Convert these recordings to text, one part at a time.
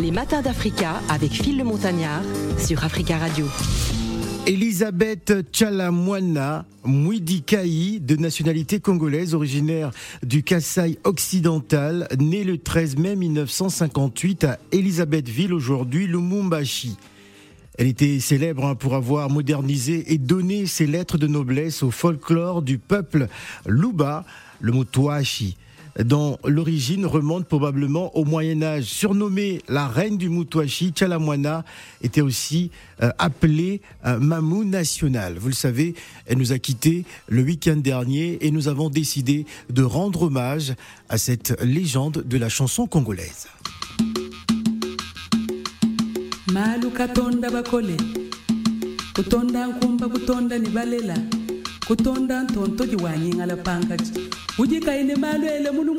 Les matins d'Africa avec Phil le Montagnard sur Africa Radio. Elisabeth Chalamwana Mwidikaï, de nationalité congolaise, originaire du Kassai occidental, née le 13 mai 1958 à Elisabethville, aujourd'hui Lumumbashi. Elle était célèbre pour avoir modernisé et donné ses lettres de noblesse au folklore du peuple Luba, le Mutuashi dont l'origine remonte probablement au Moyen Âge. Surnommée la reine du Mutuashi, Chalamwana était aussi euh, appelée euh, Mamou nationale. Vous le savez, elle nous a quittés le week-end dernier et nous avons décidé de rendre hommage à cette légende de la chanson congolaise. kutonda nthontoki wa pankaji la pankati ujikaine malwele mulu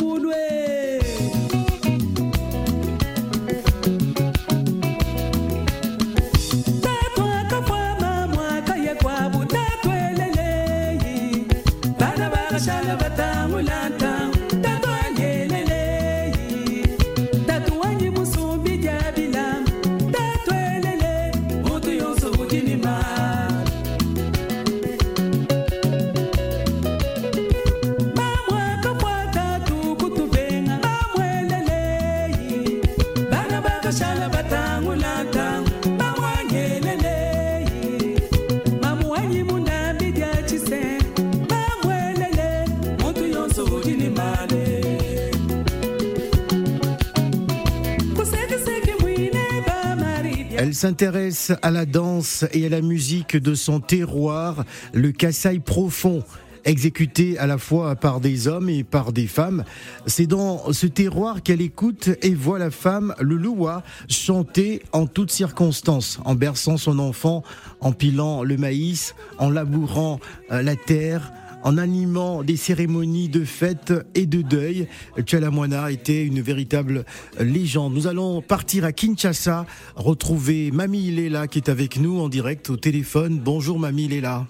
s'intéresse à la danse et à la musique de son terroir, le Kassai profond exécuté à la fois par des hommes et par des femmes. C'est dans ce terroir qu'elle écoute et voit la femme, le Loua, chanter en toutes circonstances, en berçant son enfant, en pilant le maïs, en labourant euh, la terre, en animant des cérémonies de fête et de deuil. Chalamwana était une véritable légende. Nous allons partir à Kinshasa, retrouver Mamie Léla qui est avec nous en direct au téléphone. Bonjour Mamie Léla.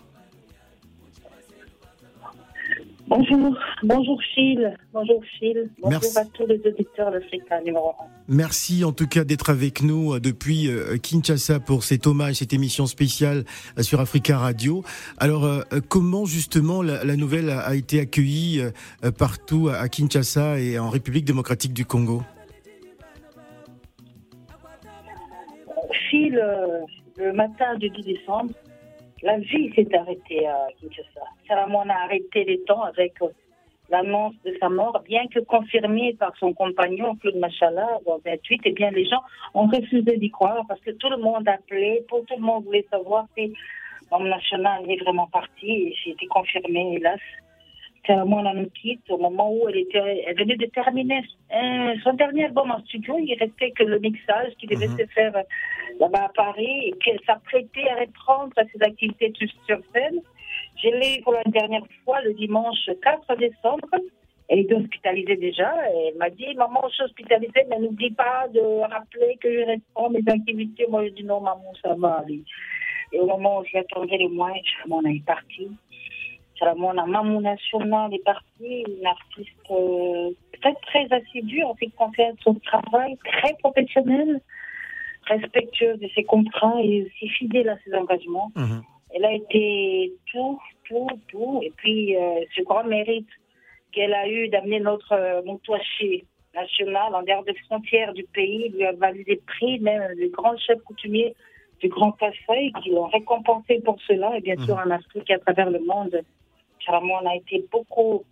Bonjour, bonjour Phil, bonjour Phil, bonjour à tous les auditeurs d'Africa numéro 1. Merci en tout cas d'être avec nous euh, depuis euh, Kinshasa pour cet hommage, cette émission spéciale euh, sur Africa Radio. Alors comment justement la, nouvelle a été accueillie partout à Kinshasa et en République démocratique du Congo? Phil, le matin du 10 décembre, la vie s'est arrêtée à Kinshasa. Salamon a arrêté les temps avec euh, l'annonce de sa mort, bien que confirmée par son compagnon Claude Machala en 28, eh bien les gens ont refusé d'y croire parce que tout le monde appelait, pour tout le monde voulait savoir si l'homme national est vraiment parti et c'était confirmé, hélas. Salamon nous quitte au moment où elle était, elle venait de terminer euh, son dernier album en studio. Il restait que le mixage qui devait mhm. se faire là-bas à Paris et qu'elle s'apprêtait à reprendre ses activités sur scène. Je l'ai pour la dernière fois le dimanche 4 décembre. Elle était hospitalisée déjà. Elle m'a dit, maman, je suis hospitalisée, mais n'oublie pas de rappeler que je reprends mes activités. Moi, je dis non, maman, ça va aller. Et au moment où j'attendais les mois, on est parti. Salamona Mamou National est partie, une artiste euh, peut-être très assidue en ce qui concerne son travail, très professionnelle, respectueuse de ses contrats et aussi fidèle à ses engagements. Mhm. Elle a été tout, tout, tout. Et puis, euh, ce grand mérite qu'elle a eu d'amener notre euh, national en dehors des frontières du pays, lui a valu des prix, même des grands chefs coutumiers du Grand Kassai qui l'ont récompensé pour cela, et bien sûr mhm. en Afrique et à travers le monde. Carrément, on a été beaucoup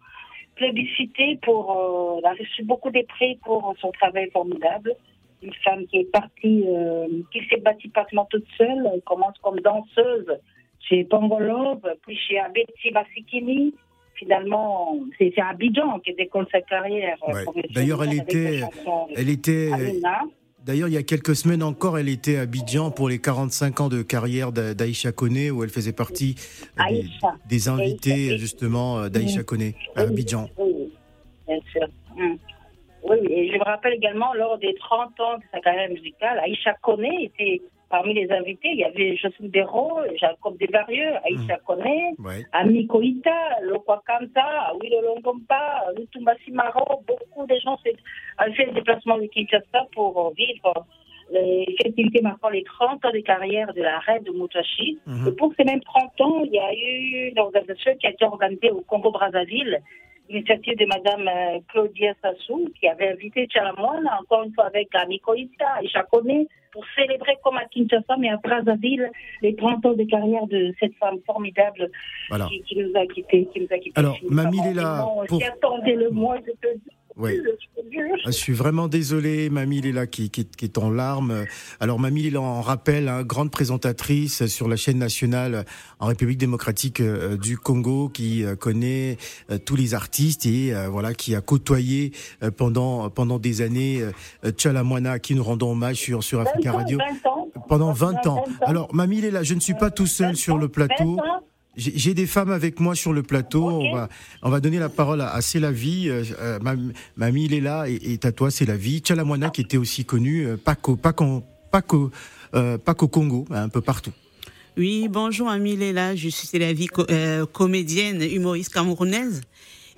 plébiscité pour, euh, elle a reçu beaucoup de prix pour son travail formidable. Une femme qui est partie, euh, qui s'est bâtie pratiquement toute seule. Elle commence comme danseuse chez Pongolov, puis chez Abeti Basikini. Finalement, c'est Abidjan qui décolle sa carrière. D'ailleurs, elle était, elle était, D'ailleurs, il y a quelques semaines encore, elle était à Abidjan pour les 45 ans de carrière d'Aïcha Kone, où elle faisait partie des, invités, justement, euh, d'Aïcha Kone à Abidjan. Oui, bien sûr. Oui, et je me rappelle également, lors des 30 ans de sa carrière musicale, Aïcha Kone était parmi les invités, il y avait Joseph Béraud, Jacob Desvarieux, Aïcha Mmh. Kone, Ouais. Ami Koïta, Lokwa Kanta, Willo Longompa, Lutumba Simaro, beaucoup de gens ont fait le déplacement de Kinshasa pour vivre les festivités marquant les 30 ans de carrière de la reine de Moutachi. Mhm. Et pour ces mêmes 30 ans, il y a eu une organisation qui a été organisée au Congo-Brazzaville, l'initiative de Madame euh, Claudia Sassou, qui avait invité Tchalamoine, encore une fois avec Ami Koïta et Chakone, pour célébrer comme à Kinshasa, mais à Brazzaville, les 30 ans de carrière de cette femme formidable Voilà. qui, qui nous a quittés. Qui nous a quittés. Alors, Mamie pour- le mois, je te Ouais. Je suis vraiment désolé, Mamie Léla qui, qui, qui est en larmes. Alors Mamie Léla en rappelle, hein, grande présentatrice sur la chaîne nationale en République démocratique euh, du Congo, qui euh, connaît euh, tous les artistes et voilà qui a côtoyé pendant pendant des années Tchalamwana, à qui nous rendons hommage sur sur 20 Africa Radio 20 ans. pendant 20 ans. Alors Mamie Léla, je ne suis pas tout seul sur le plateau. 20 ans. J'ai j'ai des femmes avec moi sur le plateau. On, va, on va donner la parole à, à C'est la vie. Euh, euh, mam- mamie, il est là et, et à toi, c'est la vie. Tchalamwana qui était aussi connu, euh, pas qu'au pas qu'en- pas qu'au euh, pas qu'au Congo, hein, un peu partout. Oui, bonjour Amie Léla, je suis la vie comédienne, humoriste camerounaise.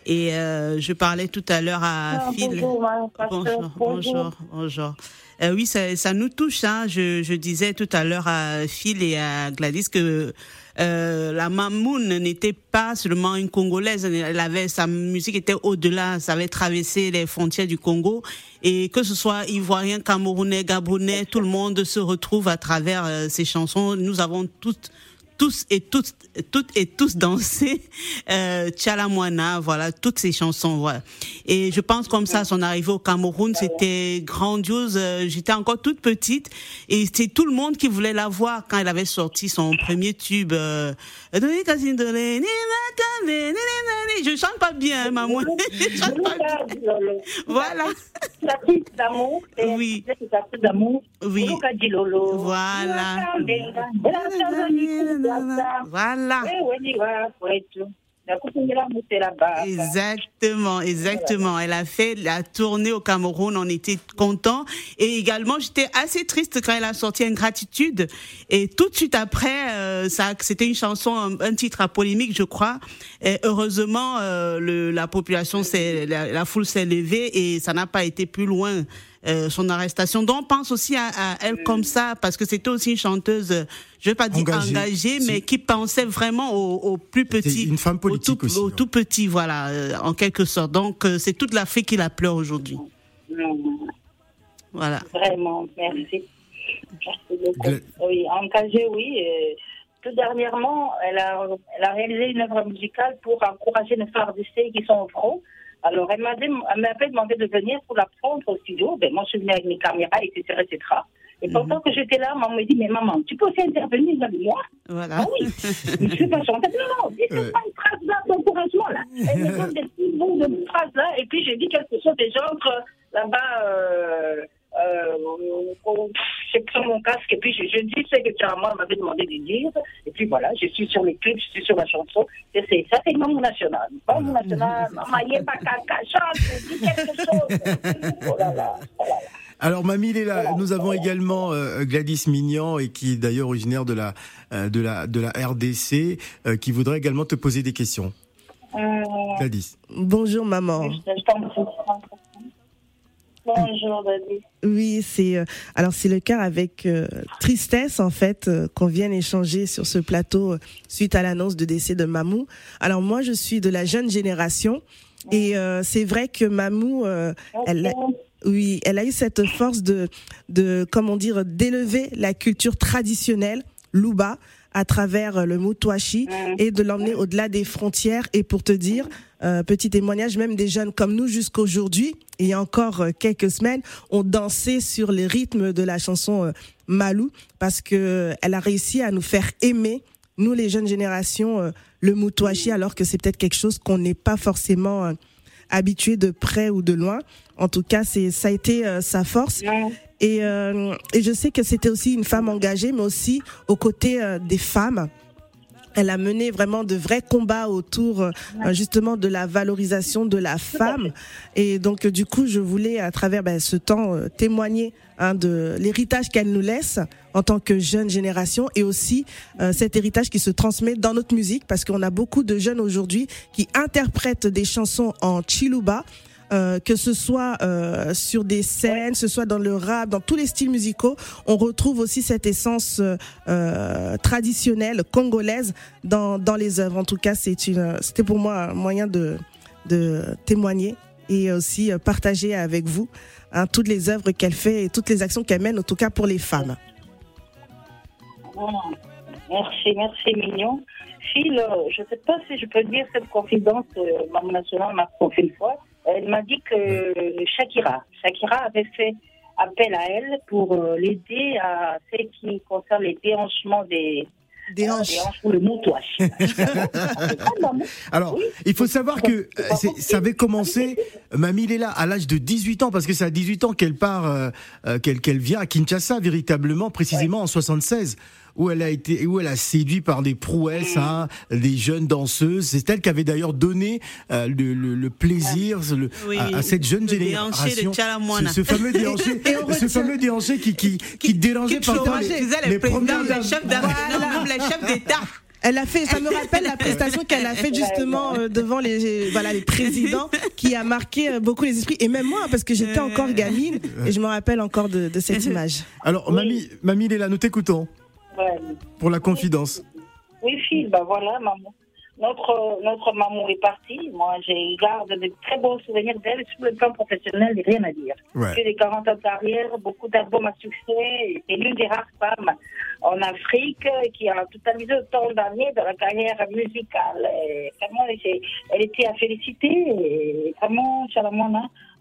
Et euh, je parlais tout à l'heure à Ah, Phil. bonjour, madame Pasteur, Bonjour, bonjour, bonjour. Euh, oui, ça, ça nous touche. Hein. Je, je disais tout à l'heure à Phil et à Gladys que euh, la Mamoun n'était pas seulement une Congolaise. Elle avait sa musique était au-delà. Ça avait traversé les frontières du Congo et que ce soit ivoirien, camerounais, gabonais, tout le monde se retrouve à travers euh, ces chansons. Nous avons toutes tous et toutes, toutes et tous dansé euh, Tchalamwana, voilà, toutes ces chansons, voilà. Et je pense comme ça, son arrivée au Cameroun, c'était grandiose. Euh, J'étais encore toute petite et c'est tout le monde qui voulait la voir quand elle avait sorti son premier tube. Euh, je chante pas bien, hein, maman. Je chante pas bien. Voilà. D'amour. Oui. Voilà. Voilà. Exactement, exactement. Elle a fait la tournée au Cameroun, on était contents. Et également, j'étais assez triste quand elle a sorti Ingratitude. Et tout de suite après, euh, ça, c'était une chanson, un, un titre à polémique, je crois. Et heureusement, euh, le, la population, la, la foule s'est levée et ça n'a pas été plus loin. Euh, son arrestation. Donc, on pense aussi à, à elle comme ça, parce que c'était aussi une chanteuse, euh, je vais pas dire Engagée. engagée, mais qui pensait vraiment aux, aux plus petits. une femme au politique tout, aussi, Au hein. tout petit, voilà, euh, en quelque sorte. Donc, euh, c'est toute l'Afrique qui la pleure aujourd'hui. Voilà. Vraiment, merci. Merci beaucoup. Oui, engagée, oui. tout dernièrement, elle a, elle a réalisé une œuvre musicale pour encourager les frères d'essai qui sont au front. Alors, elle m'avait demandé de venir pour la prendre au studio. Ben, moi, je suis venue avec mes caméras, etc., etc. Et pendant que j'étais là, maman me dit, mais maman, tu peux aussi intervenir avec moi? Voilà. Ah oui, je suis pas chanteuse. Non, non, dis Ouais. pas une phrase là d'encouragement là. Elle me donne des petits bouts de phrases là, et puis j'ai dit quelque chose des gens que là-bas, euh, euh, j'ai pris mon casque, et puis je, je dis ce que moi m'avait demandé de dire, et puis voilà, je suis sur les clips, je suis sur la chanson, et c'est ça, c'est le national. Pas mon national, maman, est pas caca, chante, dis quelque chose. Oh là là, oh là là. Alors Mamie Léla, nous avons également euh, Gladys Mignan et qui est d'ailleurs originaire de la euh, de la de la RDC, euh, qui voudrait également te poser des questions. Euh, Gladys. Bonjour maman. je je t'en prie. Bonjour, Daddy. Oui, c'est euh, alors c'est le cas avec euh, tristesse en fait euh, qu'on vienne échanger sur ce plateau euh, suite à l'annonce de décès de Mamou. Alors moi je suis de la jeune génération et euh, c'est vrai que Mamou euh, elle a- oui, elle a eu cette force de de comment dire d'élever la culture traditionnelle Luba à travers le Mutwashi et de l'emmener au-delà des frontières et pour te dire euh, petit témoignage même des jeunes comme nous jusqu'aujourd'hui et il y a encore euh, quelques semaines ont dansé sur les rythmes de la chanson euh, Malou parce que euh, elle a réussi à nous faire aimer nous les jeunes générations le Mutwashi alors que c'est peut-être quelque chose qu'on n'est pas forcément habitué de près ou de loin. En tout cas c'est ça a été sa force. Et, euh, et je sais que c'était aussi une femme engagée, mais aussi aux côtés des femmes elle a mené vraiment de vrais combats autour euh, justement de la valorisation de la femme. Et donc du coup, je voulais à travers ben, ce temps euh, témoigner hein, de l'héritage qu'elle nous laisse en tant que jeune génération et aussi euh, cet héritage qui se transmet dans notre musique parce qu'on a beaucoup de jeunes aujourd'hui qui interprètent des chansons en chiluba. Euh, que ce soit euh, sur des scènes, ce soit dans le rap, dans tous les styles musicaux, on retrouve aussi cette essence euh, traditionnelle congolaise dans, dans les œuvres. En tout cas, c'est une, c'était pour moi un moyen de, de témoigner et aussi partager avec vous hein, toutes les œuvres qu'elle fait et toutes les actions qu'elle mène, en tout cas pour les femmes. Merci, merci Mignon. Phil, je ne sais pas si je peux dire cette confidence, Maman Nationale m'a confié une fois. Elle m'a dit que Shakira, Shakira avait fait appel à elle pour euh, l'aider à ce qui concerne les déhanchements des, des hanches. ou le. Alors, il faut savoir que euh, ça avait commencé, Mamie Léla, à l'âge de 18 ans, parce que c'est à 18 ans qu'elle part, euh, euh, qu'elle qu'elle vient à Kinshasa, véritablement, précisément en 76. Où elle a été, où elle a séduit par des prouesses, hein, des jeunes danseuses. C'est elle qui avait d'ailleurs donné euh, le, le- le plaisir le- Oui, à, à cette jeune génération. Ce, ce fameux déhanché, ce fameux déhanché qui, qui, qui dérangeait Qui parfois chômage, les, les les chefs d'État. Elle a fait, ça me rappelle la prestation qu'elle a faite justement euh, devant les, voilà, les présidents, qui a marqué euh, beaucoup les esprits. Et même moi, parce que j'étais encore gamine, et je me rappelle encore de, de cette image. Alors, Mamie, Mamie Léla, nous t'écoutons Ouais. pour la confidence. Oui, Phil, ben voilà, maman. Notre, notre maman est partie. Moi, j'ai garde de très bons souvenirs d'elle. Sur le plan professionnel, rien à dire. Ouais. J'ai des 40 ans de carrière, beaucoup d'albums à succès. C'est l'une des rares femmes en Afrique qui a totalisé autant d'années dans la carrière musicale. Et vraiment, elle était à féliciter. Et vraiment,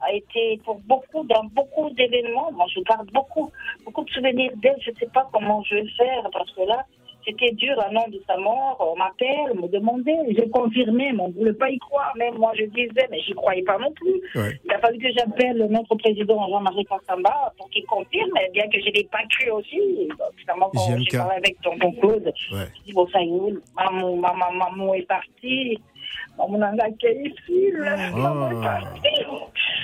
a été pour beaucoup, dans beaucoup d'événements. Moi, je garde beaucoup, beaucoup de souvenirs d'elle. Je ne sais pas comment je vais faire parce que là, c'était dur l'annonce de sa mort. On m'appelle, on me demandait. J'ai confirmé, mais on ne voulait pas y croire. Même moi, je disais, mais j'y croyais pas non plus. Ouais. Il a fallu que j'appelle notre président Jean-Marie Kassamba pour qu'il confirme, eh bien que je l'ai pas cru aussi. Donc, finalement, quand j'ai parlé avec tonton Claude, Ouais. je dis, bon, ça y est, maman, maman, maman est partie. Maman n'a accueilli ici, là. Maman est Oh. partie.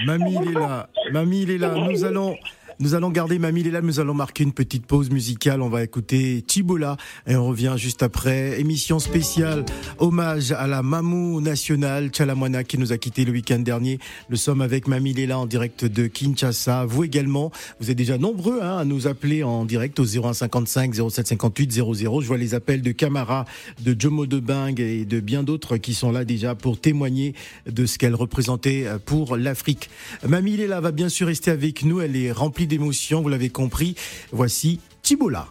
Mamie Léla, Mamie Léla, nous allons, nous allons garder Mamie Léla, nous allons marquer une petite pause musicale. On va écouter Tibola et on revient juste après. Émission spéciale, hommage à la Mamou nationale Chalamwana qui nous a quitté le week-end dernier. Nous sommes avec Mamie Léla en direct de Kinshasa. Vous également, vous êtes déjà nombreux hein, à nous appeler en direct au 0155 0758 00. Je vois les appels de Camara, de Jomo de Bing et de bien d'autres qui sont là déjà pour témoigner de ce qu'elle représentait pour l'Afrique. Mamie Léla va bien sûr rester avec nous. Elle est remplie d'émotions, vous l'avez compris. Voici Tibola.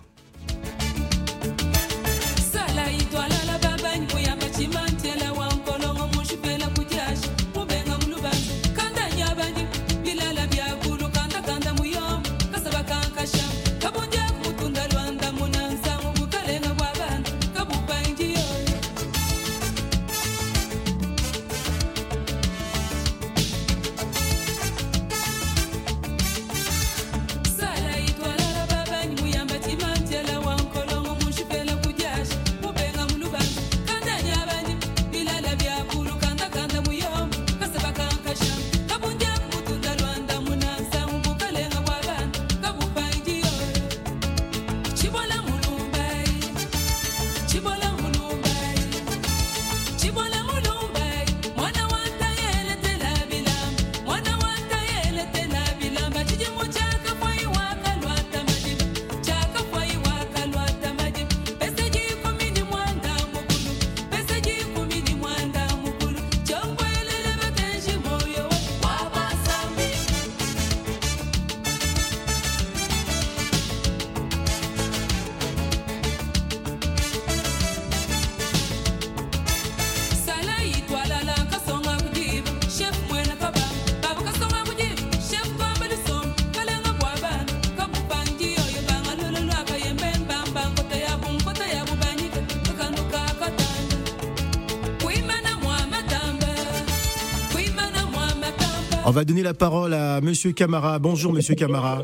Va donner la parole à Monsieur Camara. Bonjour Monsieur Camara.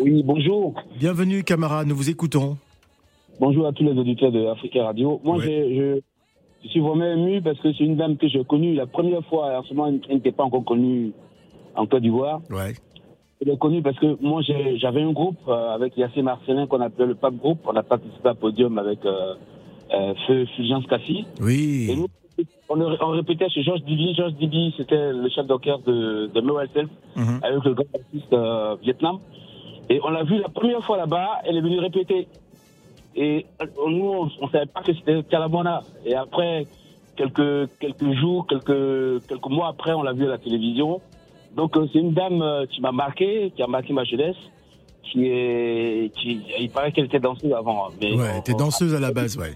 Oui, bonjour. Bienvenue Camara, nous vous écoutons. bonjour à tous les auditeurs de Africa Radio. Moi, Ouais. je, je suis vraiment ému parce que c'est une dame que j'ai connue la première fois. En ce moment, elle n'était pas encore connue en Côte d'Ivoire. Ouais. Je l'ai connue parce que moi, j'avais un groupe euh, avec Yassé Marcelin qu'on appelait le Pape Group. On a participé à Podium avec euh, euh, Feu Fulgence Cassis. Et Oui. nous, on, on répétait chez Georges Dibi. Georges Dibi, c'était le chef d'orchestre de, de Mewell Self Mhm. avec le grand artiste euh, Vietnam. Et on l'a vu la première fois là-bas, elle est venue répéter. Et euh, nous, on ne savait pas que c'était Calabona. Et après, quelques, quelques jours, quelques, quelques mois après, on l'a vu à la télévision. Donc, euh, c'est une dame euh, qui m'a marqué, qui a marqué ma jeunesse. Qui est, qui, il paraît qu'elle était danseuse avant. Mais Ouais, t'es on- danseuse à la base, ouais.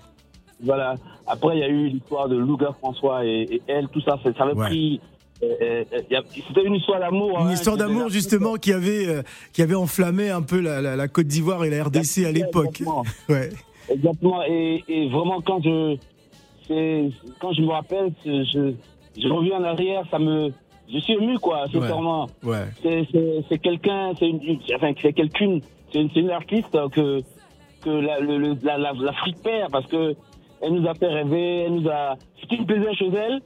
Voilà. Après, il y a eu l'histoire de Louga François et, et elle, tout ça, ça, avait Ouais. pris. euh, euh, a- C'était une histoire d'amour. Une hein, histoire d'amour justement qui avait euh, qui avait enflammé un peu la, la- la Côte d'Ivoire et la RDC à l'époque. Exactement. Ouais. Exactement. Et, et vraiment, quand je, c'est- quand je me rappelle, c'est- je, je reviens en arrière, ça me, je suis ému, quoi, sincèrement. Ouais. C'est, c'est, c'est quelqu'un, c'est une, enfin, c'est quelqu'une, c'est une, c'est une artiste que, que la, le, le- la, la, l'Afrique perd parce que elle nous a fait rêver, elle nous a, ce qui me plaisait chez elle,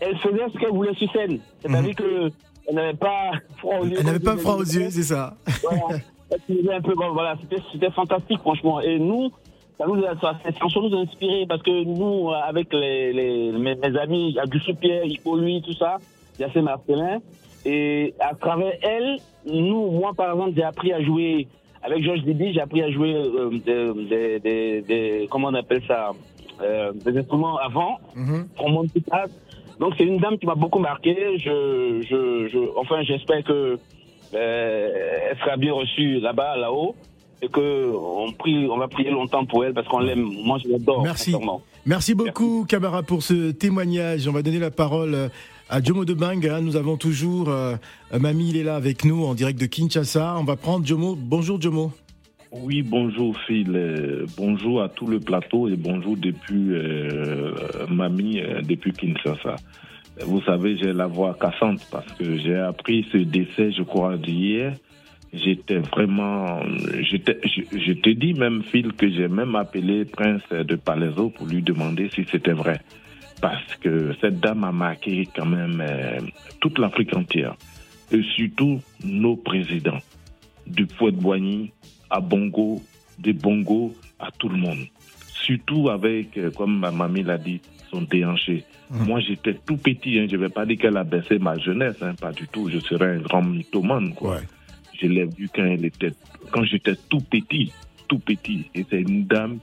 elle faisait ce qu'elle voulait sur scène. C'est-à-dire que elle n'avait pas froid aux yeux. Elle n'avait pas froid aux yeux, c'est ça. Voilà. Elle faisait un peu, bon, voilà, c'était, fantastique, franchement. Et nous, ça nous a, ça, nous a inspiré parce que nous, avec les, les, mes, mes amis, Auguste Pierre, Hippolyte, tout ça, Yassé Marcelin, et à travers elle, nous, moi, par exemple, j'ai appris à jouer, avec Georges Didi, j'ai appris à jouer euh, des, des, des, des- comment on appelle ça, euh, des instruments avant, Mhm. trombone, tout ça. Donc c'est une dame qui m'a beaucoup marqué. Je, je, je, enfin, j'espère que euh, elle sera bien reçue là-bas, là-haut, et que on prie, on va prier longtemps pour elle parce qu'on l'aime. Moi, je l'adore. Merci. Merci beaucoup, Camara, pour ce témoignage. On va donner la parole euh, à Jomo de Bang. hein. Nous avons toujours euh, Mamie, il est là avec nous en direct de Kinshasa. On va prendre Jomo. Bonjour, Jomo. Oui, bonjour Phil, Euh, bonjour à tout le plateau et bonjour depuis euh, Mamie, euh, depuis Kinshasa. Vous savez, j'ai la voix cassante parce que j'ai appris ce décès, je crois, d'hier. J'étais vraiment, je, je te dis même Phil que j'ai même appelé Prince de Palaiso pour lui demander si c'était vrai. Parce que cette dame a marqué quand même euh, toute l'Afrique entière et surtout nos présidents du Fouet de Boigny à Bongo, des Bongo à tout le monde. Surtout avec, euh, comme ma mamie l'a dit, son déhanché. Moi, j'étais tout petit, hein, je ne vais pas dire qu'elle a baissé ma jeunesse, hein, pas du tout. Je serais un grand mythomane, quoi. Ouais. Je l'ai vu quand elle était, quand j'étais tout petit, tout petit. Et c'est une dame,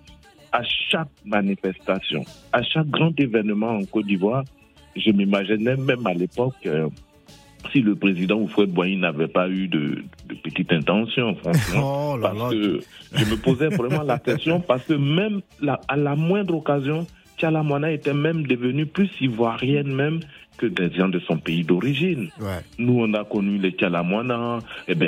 à chaque manifestation, à chaque grand événement en Côte d'Ivoire, je m'imaginais même à l'époque, euh, si le président Oufouet Boigny n'avait pas eu de, de petite intention, franchement. Oh là parce là. que je me posais vraiment la question, parce que même la- à la moindre occasion, Tchalamwana était même devenue plus ivoirienne même que des gens de son pays d'origine. Ouais. Nous, on a connu les Tchalamwana. Eh ben,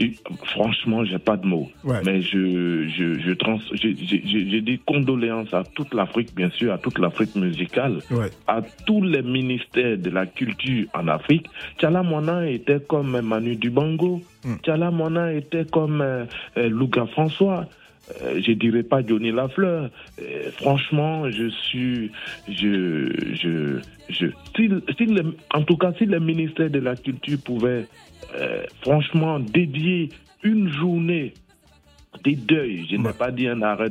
euh, franchement, j'ai pas de mots. Ouais. Mais je, je, je, trans, je, je, dis condoléances à toute l'Afrique, bien sûr, à toute l'Afrique musicale, Ouais. à tous les ministères de la culture en Afrique. Tchalamwana était comme Manu Dubango. Mm. Tchalamwana était comme euh, euh, François. Euh, je dirais pas Johnny Lafleur. Euh, franchement, je suis, je, je, je, si, si le- en tout cas, si le ministère de la Culture pouvait, euh, franchement, dédier une journée des deuils, je n'ai pas dit un arrêt,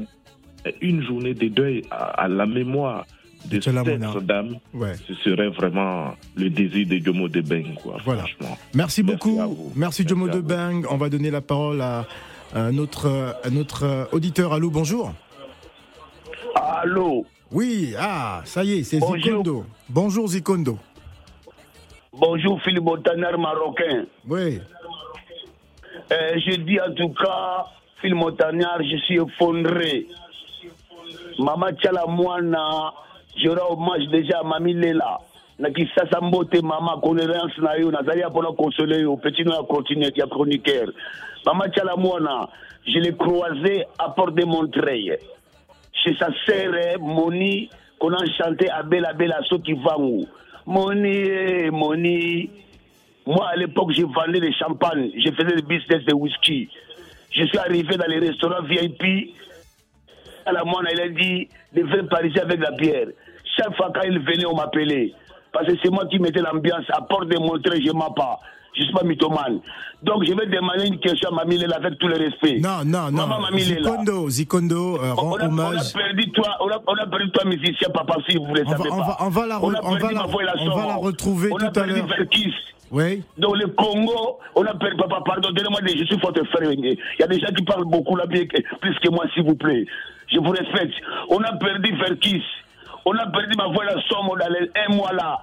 une journée des deuils à, à la mémoire de cette dame, Ouais. ce serait vraiment le désir de Jomo de Beng, quoi, Voilà. franchement. Merci beaucoup. Merci, Merci Jomo à de vous. Bang. On va donner la parole à notre, notre auditeur. Allô, bonjour. Allô, Oui, ah, ça y est, c'est. Zikondo. Bonjour, Zikondo. bonjour Philippe Montagnard marocain. Oui, Euh, je dis en tout cas, Philippe Montagnard, je suis effondré. Maman Tchala Mwana, je rends hommage déjà à Mami Lela. Naki sasa mbote mama condoléance na yo. Nazali yo. Petit no ya continue ya chroniqueur. Mama mwana je l'ai croisé à port de montreuil chez sa sœur eh, moni qu'on a chanté abela bela soki vangu moni eh, moni. Moi à l'époque je vendais des champagne je faisais des business de whisky. Je suis arrivé dans les restaurants VIP à la il a dit de faire Parisien avec la pierre. Chaque fois quand il venait, on m'appelait. Parce que c'est moi qui mettais l'ambiance, à porte de montrer, je m'en pas. Je suis pas mythomane. Donc je vais demander une question à Mamie Lela avec tout le respect. Non, non, non. Maman. Zikondo, Zikondo euh, rend On a, on a hommage. perdu toi, on a, on a perdu toi musicien, papa, si vous On va, savez on va, on va la, On on va on va retrouver On tout a à perdu l'heure. Verkis. Oui. Dans le Congo, on a perdu, papa, pardon, donnez-moi des, je suis fort frère. Il y a des gens qui parlent beaucoup là, plus que moi, s'il vous plaît. Je vous respecte. On a perdu Verkis. On a perdu ma voix, la somme, dans les un mois là.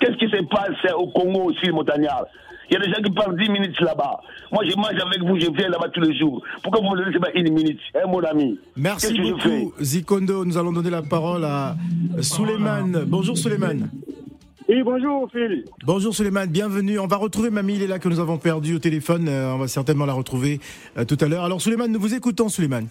Qu'est-ce qui se passe au Congo aussi, Montagnard Il y a des gens qui parlent 10 minutes là-bas. Moi, je mange avec vous, je viens là-bas tous les jours. Pourquoi vous me laissez pas une minute Hein, mon ami? Merci beaucoup, Zikondo. Nous allons donner la parole à Souleymane. Bonjour Souleymane. Oui, bonjour Phil. Bonjour Souleymane, bienvenue. On va retrouver Mamie Léla que nous avons perdue au téléphone. Euh, on va certainement la retrouver euh, tout à l'heure. Alors Souleymane, nous vous écoutons Souleymane.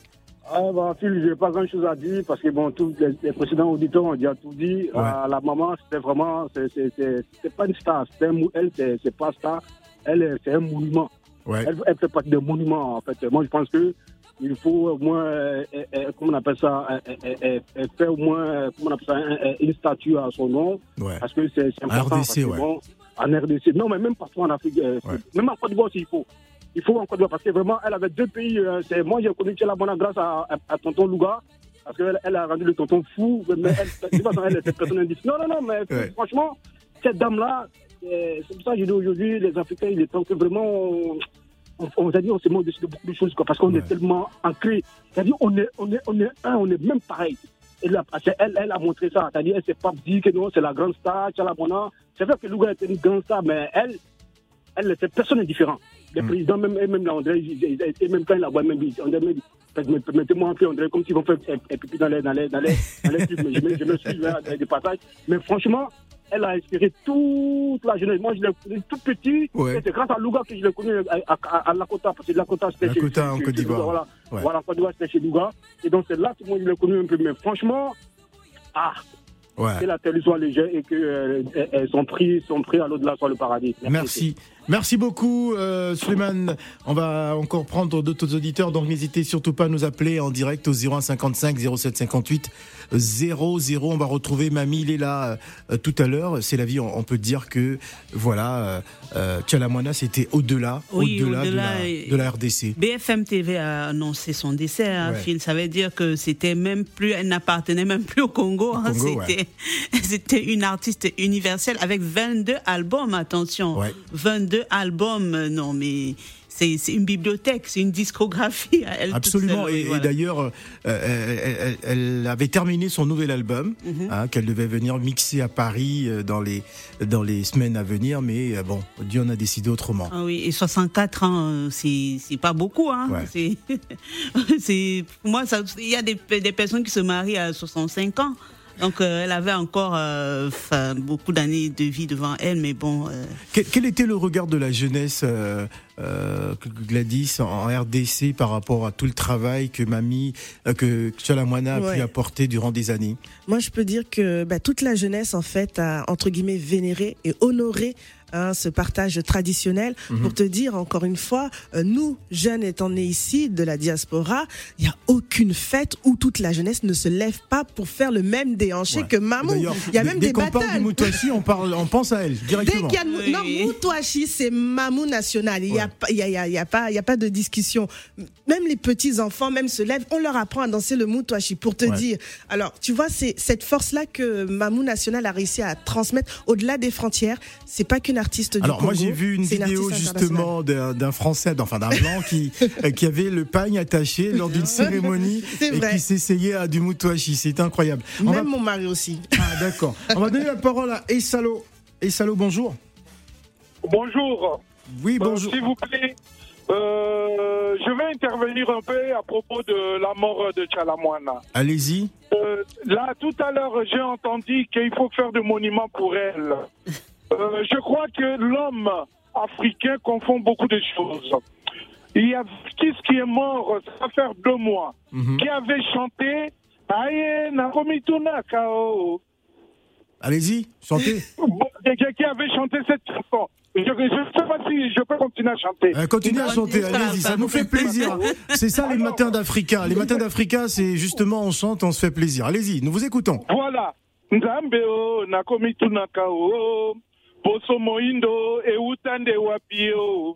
Ah, bah, Phil, j'ai pas grand chose à dire parce que bon, tous les, les précédents auditeurs ont déjà tout dit. Ah, la maman, c'était vraiment, c'est- pas une star. C'est un elle, c'est pas star. Elle, est- c'est un monument. Ouais. Elle, elle fait partie des monuments, en fait. Moi, je pense que il faut au moins, euh, euh, euh, comment on appelle ça, euh, faire au moins, comment on appelle ça, un- un- une statue à son nom. Ouais. Parce que c'est important. RDC, parce que, ouais. bon, en RDC. Non, mais même partout en Afrique. Même en Côte d'Ivoire aussi, il faut. Il faut en Côte d'Ivoire parce que vraiment, elle avait deux pays. euh, c'est- moi, j'ai connu Tchela Bona grâce à, à, à Tonton Louga. Parce qu'elle elle a rendu le tonton fou. Mais elle, de façon, elle, cette personne indice. Non, non, non, mais Ouais. franchement, cette dame-là, c'est pour ça que je dis aujourd'hui, les Africains, il est temps que vraiment. On, on, on, c'est-à-dire, on se met au-dessus de beaucoup de choses, quoi, parce qu'on est tellement ancré. C'est-à-dire, on est, on, est, on est un, on est même pareil. Et là, elle a montré ça. C'est-à-dire, elle s'est pas dit que non, c'est la grande star, Tchala Bona. C'est vrai que Louga était une grande star, mais elle, elle, cette personne est différente. Les Mm. présidents, même, et même là, André, ils- ils- et même quand il la voit, même, ils- André, même, Permettez- Permettez-moi un peu, André, comme s'ils vont faire un, pipi dans les, dans les, dans les, dans les je, me- je me suis là, des passages. Mais franchement, elle a inspiré toute la jeunesse. Moi, je l'ai connu tout petit. Ouais. C'est grâce à Louga que je l'ai connu à, à, à, à Lakota, parce que Lakota, c'était chez- Lakota, en Côte d'Ivoire. Voilà, Ouais. voilà, Côte d'Ivoire, c'était chez Louga. Et donc, c'est là que moi, je l'ai connu un peu. Mais franchement, ah, Ouais. que la telle soit légère et qu'elles sont pris, sont pris à l'au-delà sur le paradis. Merci. Merci beaucoup, euh, Suleiman. On va encore prendre d'autres auditeurs, donc n'hésitez surtout pas à nous appeler en direct au 0155 0758 00. On va retrouver Mamie, il est là euh, tout à l'heure. C'est la vie, on, on peut dire que, voilà, euh, euh, c'était au-delà, Oui, au-delà de, la, et- de la RDC. BFM TV a annoncé son décès. Hein, Ouais. Phil. Ça veut dire que c'était même plus, elle n'appartenait même plus au Congo. hein. Ouais. c'était une artiste universelle avec 22 albums. Attention, 22 albums. euh, Non, mais c'est, une bibliothèque, c'est une discographie. à Elle toute Absolument. seule, Et, d'ailleurs, euh, elle, elle- elle avait terminé son nouvel album, Mhm. hein, qu'elle devait venir mixer à Paris euh, dans les, dans les semaines à venir. Mais euh, bon, Dieu en a décidé autrement. Ah oui, et 64 ans, euh, c'est pas beaucoup. Hein. Ouais. C'est, pour moi, il y a des, des personnes qui se marient à 65 ans. Donc, euh, elle avait encore euh, beaucoup d'années de vie devant elle, mais bon. euh, Quel, quel était le regard de la jeunesse, euh, euh, Gladys, en RDC par rapport à tout le travail que Mamie, euh, que Chalamwana a pu apporter durant des années? Moi, je peux dire que bah, toute la jeunesse, en fait, a, entre guillemets, vénéré et honoré hein, ce partage traditionnel. Mhm. Pour te dire, encore une fois, euh, nous, jeunes étant nés ici, de la diaspora, il n'y a aucune fête où toute la jeunesse ne se lève pas pour faire le même déhanché que Mamou. Il y a dès- même dès des qu'on parle battles. du Moutouachi, on, parle, on pense à elle Dès directement. qu'il y a de- non, Moutouachi, c'est Mamou national. Il n'y a, y a, il y a, il y a, pas- il y a pas de discussion. Même les petits enfants, même se lèvent, on leur apprend à danser le Moutouachi pour te Ouais. dire. Alors, tu vois, c'est cette force-là que Mamou national a réussi à transmettre au-delà des frontières. C'est pas qu'une artiste du Alors moi j'ai vu une vidéo justement d'un d'un Français, enfin d'un blanc qui euh, qui avait le pagne attaché lors d'une cérémonie et vrai. qui s'essayait à du Moutouachi. C'est incroyable. On va- Même mon mari aussi. Ah d'accord. On va donner la parole à Essalo. Essalo, bonjour. Bonjour. Oui, Euh, bonjour. S'il vous plaît, euh, je vais intervenir un peu à propos de la mort de Chalamwana. Allez-y. Euh, là, tout à l'heure, j'ai entendu qu'il faut faire des monuments pour elle. Euh, je crois que l'homme africain confond beaucoup de choses. Il y a Kiss qui est mort, ça va faire deux mois, Mhm. qui avait chanté Nakomituna Kao. Allez-y, chantez. Qui avait chanté cette chanson. Je ne sais pas si je peux continuer à chanter. Euh, continuez à chanter, allez-y, ça nous fait plaisir. C'est ça les matins d'Africa. Les matins d'Africa, c'est justement on chante, on se fait plaisir. Allez-y, nous vous écoutons. Voilà. Poso moindo eutande wapi o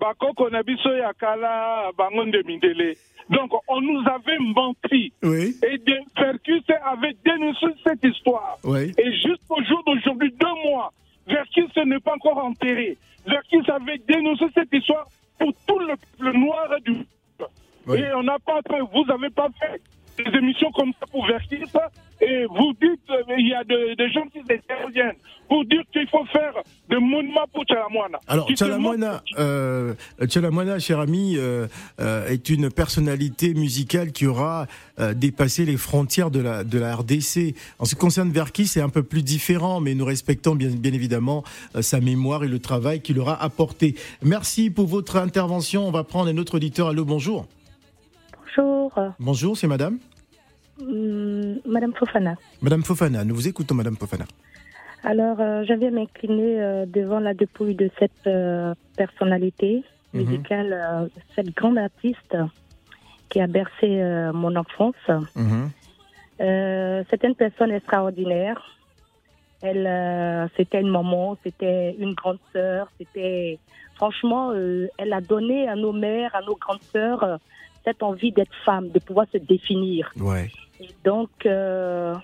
bakoko na biso ya kala bango nde mindele. Donc on nous avait menti. Oui. et de Vercus avait dénoncé cette histoire. Oui. et jusqu'au jour d'aujourd'hui deux mois Vercus n'est pas encore enterré. Vercus avait dénoncé cette histoire pour tout le peuple noir du Oui. et on n'a pas fait, vous n'avez pas fait des émissions comme ça pour Verkis et vous dites, euh, il y a de- des gens qui interviennent pour dire qu'il faut faire des monuments pour Chalamwana. Alors, Qui se Chalamwana, euh, cher ami, euh, euh, est une personnalité musicale qui aura euh, dépassé les frontières de la, de la RDC. En ce qui concerne Verki, c'est un peu plus différent, mais nous respectons bien, bien évidemment sa mémoire et le travail qu'il aura apporté. Merci pour votre intervention. On va prendre un autre auditeur. Allô, bonjour. Bonjour, Bonjour, c'est madame hum, Madame Fofana. Madame Fofana, nous vous écoutons, Madame Fofana. Alors, euh, je viens m'incliner euh, devant la dépouille de cette euh, personnalité Mhm. musicale, euh, cette grande artiste qui a bercé euh, mon enfance. Mhm. C'était une personne extraordinaire. Elle, c'était une maman, c'était une grande sœur, c'était franchement, euh, elle a donné à nos mères, à nos grandes sœurs, cette envie d'être femme, de pouvoir se définir. Ouais. Et donc, euh,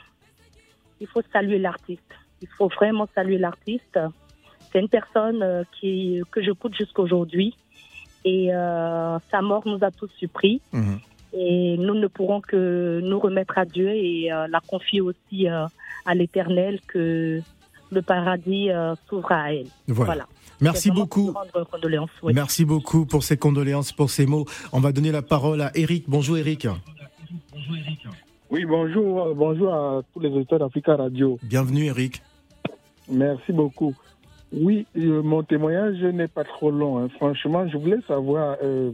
il faut saluer l'artiste. Il faut vraiment saluer l'artiste. C'est une personne euh, qui, que je coûte jusqu'aujourd'hui. Et euh, sa mort nous a tous surpris. Mhm. Et nous ne pourrons que nous remettre à Dieu et euh, la confier aussi à l'Éternel que le paradis s'ouvre à elle. Voilà. Merci beaucoup. oui. Merci beaucoup pour ces condoléances, pour ces mots. On va donner la parole à Eric. Bonjour Eric. Oui, bonjour, bonjour à tous les auditeurs d'Africa Radio. Bienvenue Eric. Merci beaucoup. Oui, euh, mon témoignage n'est pas trop long. hein. Franchement, je voulais savoir euh,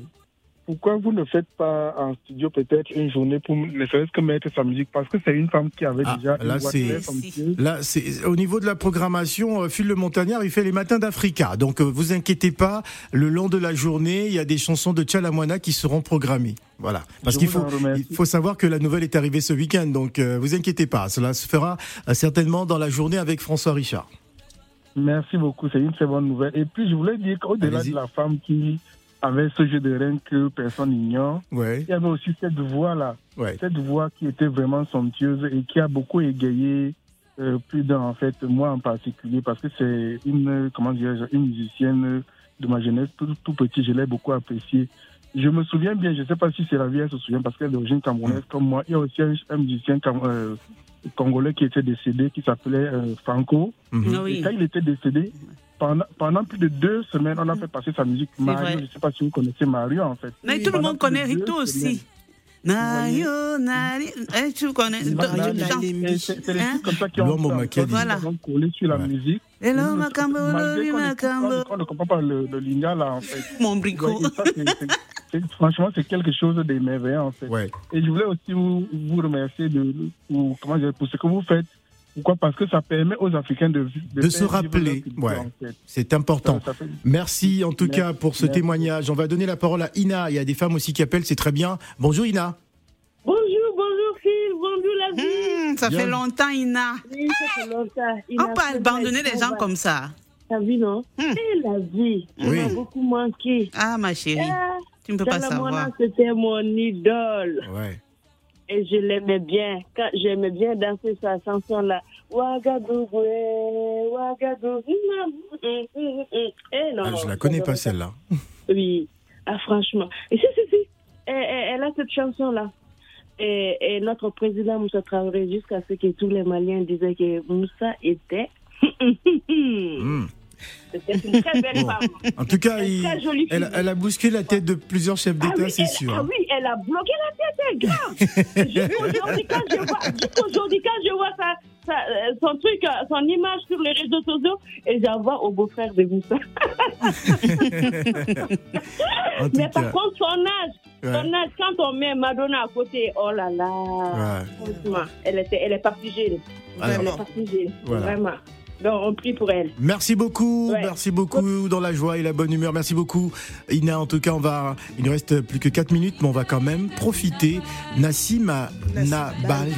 pourquoi vous ne faites pas en studio peut-être une journée pour ne serait-ce que mettre sa musique? Parce que c'est une femme qui avait déjà Ah, Là, c'est somptueuse. là, c'est au niveau de la programmation. euh, Phil le Montagnard, il fait les matins d'Africa. Donc, euh, vous inquiétez pas. Le long de la journée, il y a des chansons de Chalamwana qui seront programmées. Voilà. Parce qu'il faut, il faut savoir que la nouvelle est arrivée ce week-end. Donc, euh, vous inquiétez pas. Cela se fera euh, certainement dans la journée avec François Richard. Merci beaucoup, c'est une très bonne nouvelle. Et puis, je voulais dire qu'au-delà de la femme qui avait ce jeu de reine que personne n'ignore, Ouais. il y avait aussi cette voix-là. Ouais. Cette voix qui était vraiment somptueuse et qui a beaucoup égayé euh, plus d'un, en fait, moi en particulier, parce que c'est une, comment dirais-je, une musicienne de ma jeunesse, tout, tout petit, je l'ai beaucoup appréciée. Je me souviens bien, je ne sais pas si c'est la vie, elle se souvient, parce qu'elle est d'origine camerounaise comme moi. Il y a aussi un, un musicien cam- euh, congolais qui était décédé, qui s'appelait euh, Franco. Mhm. Ah oui. Et quand il était décédé, pendant, pendant plus de deux semaines, on a fait passer sa musique. C'est Mario, vrai. je ne sais pas si vous connaissez Mario, en fait. Mais tout le monde connaît Rito aussi. Nayo, Nari. Eh, tu connais. C'est- Hein? trucs comme ça qui ont Voilà. collé sur la musique. Hello, pas- Makambo. qu'on ne comprend pas le, le lingala, là, en fait. Mon bricot. Franchement, c'est quelque chose d'émerveillant, en fait. Ouais. Et je voulais aussi vous, vous remercier de, pour, comment dire, pour ce que vous faites. Pourquoi? Parce que ça permet aux Africains de, De se rappeler. Ouais. en fait. C'est important. Ça- ça fait- Merci en tout Merci. cas pour ce Merci. témoignage. On va donner la parole à Ina. Il y a des femmes aussi qui appellent, c'est très bien. Bonjour Ina. Bonjour, bonjour Phil, bonjour la vie. Hmm, ça Bien. fait longtemps, Ina. Oui, ça fait longtemps. On peut abandonner les gens va- comme ça. T'as vu, non? Et la vie, on Oui. beaucoup manqué. Ah, ma chérie. Ah, Tu ne peux pas savoir. C'était mon idole. Ouais. Et je l'aimais bien. Quand j'aimais bien danser sa chanson-là. Ouagadougou, eh, Ouagadougou. mm, mm, mm. Eh non, Ah, je la connais pas celle-là. Oui, ah, franchement. Et si, si, si. Elle, a cette chanson-là. Et, et notre président Moussa Traoré, jusqu'à ce que tous les Maliens disaient que Moussa était. Hmm. C'était une très belle femme. En tout cas, il- elle, a bousculé la tête de plusieurs chefs Ah d'État, oui, c'est sûr. Ah oui, elle a bloqué la tête, c'est grave. Jusqu'aujourd'hui, quand je vois, jusqu'aujourd'hui, quand je vois euh, son truc, euh, son image sur les réseaux sociaux, et j'envoie au beau-frère de Moussa. Mais par cas, contre, son âge, Ouais. son âge, quand on met Madonna à côté, oh là là, Ouais. franchement, elle, était, elle est partie jeune. Elle est partie jeune, voilà. vraiment. Donc, on prie pour elle. Merci beaucoup, Ouais. merci beaucoup dans la joie et la bonne humeur. Merci beaucoup, Ina. En tout cas, on va, il ne reste plus que 4 minutes, mais on va quand même profiter. Nassima Nabali.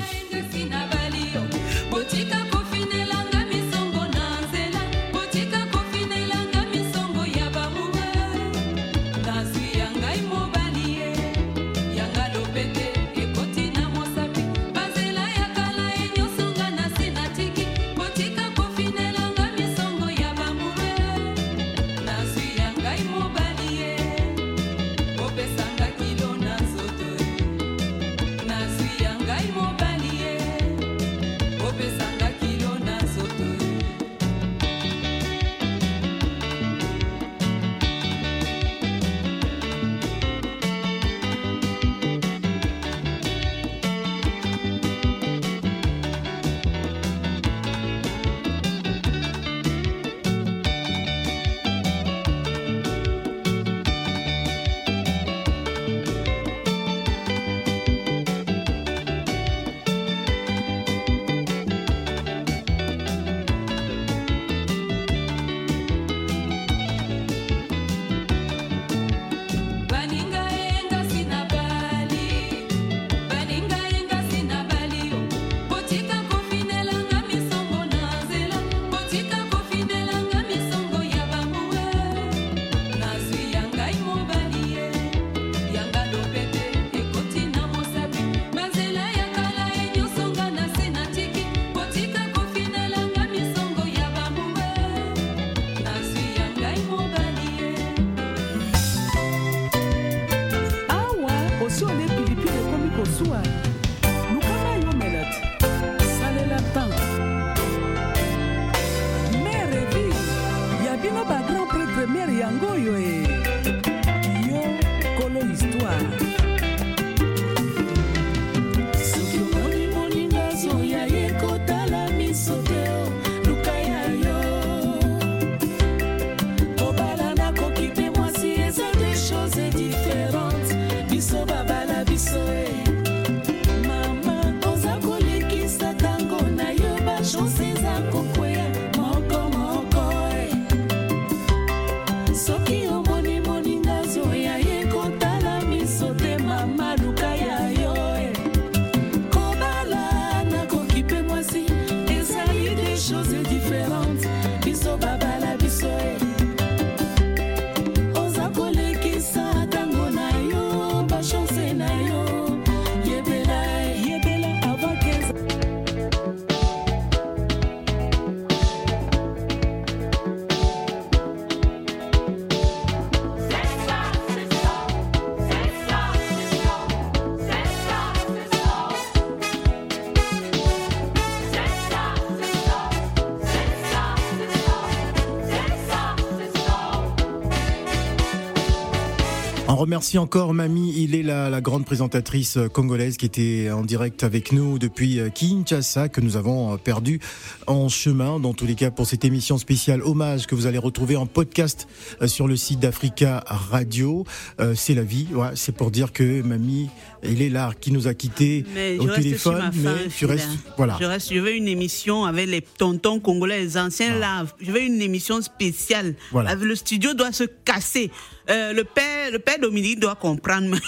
Remercie encore Mamie, il est la, la grande présentatrice euh, congolaise qui était en direct avec nous depuis euh, Kinshasa, que nous avons euh, perdu en chemin, dans tous les cas pour cette émission spéciale hommage que vous allez retrouver en podcast sur le site d'Africa Radio. Euh, c'est la vie, ouais, c'est pour dire que Mamie, il est là, qui nous a quittés Mais au téléphone, mais tu restes, voilà. Je reste, je veux une émission avec les tontons congolais, les anciens là. Je veux une émission spéciale. Voilà. Avec- Le studio doit se casser. Euh, le père, le père Dominique doit comprendre.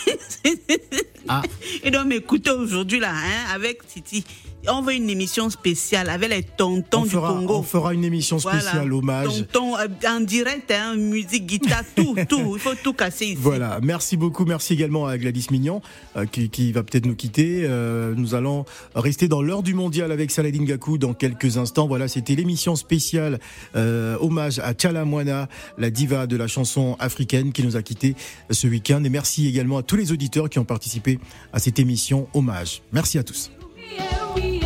Ah. Il doit m'écouter aujourd'hui là, hein, avec Titi. On veut une émission spéciale avec les tontons On fera, du Congo. on fera une émission spéciale Voilà. hommage. Tonton, euh, en direct, hein, musique, guitare, tout, tout. Il faut tout casser ici. Voilà, merci beaucoup. Merci également à Gladys Mignon euh, qui, qui va peut-être nous quitter. Euh, nous allons rester dans l'heure du mondial avec Saladin Gakou dans quelques instants. Voilà, c'était l'émission spéciale euh, hommage à Tchala Moana, la diva de la chanson africaine qui nous a quittés ce week-end. Et merci également à tous les auditeurs qui ont participé à cette émission hommage. Merci à tous. yeah, we are.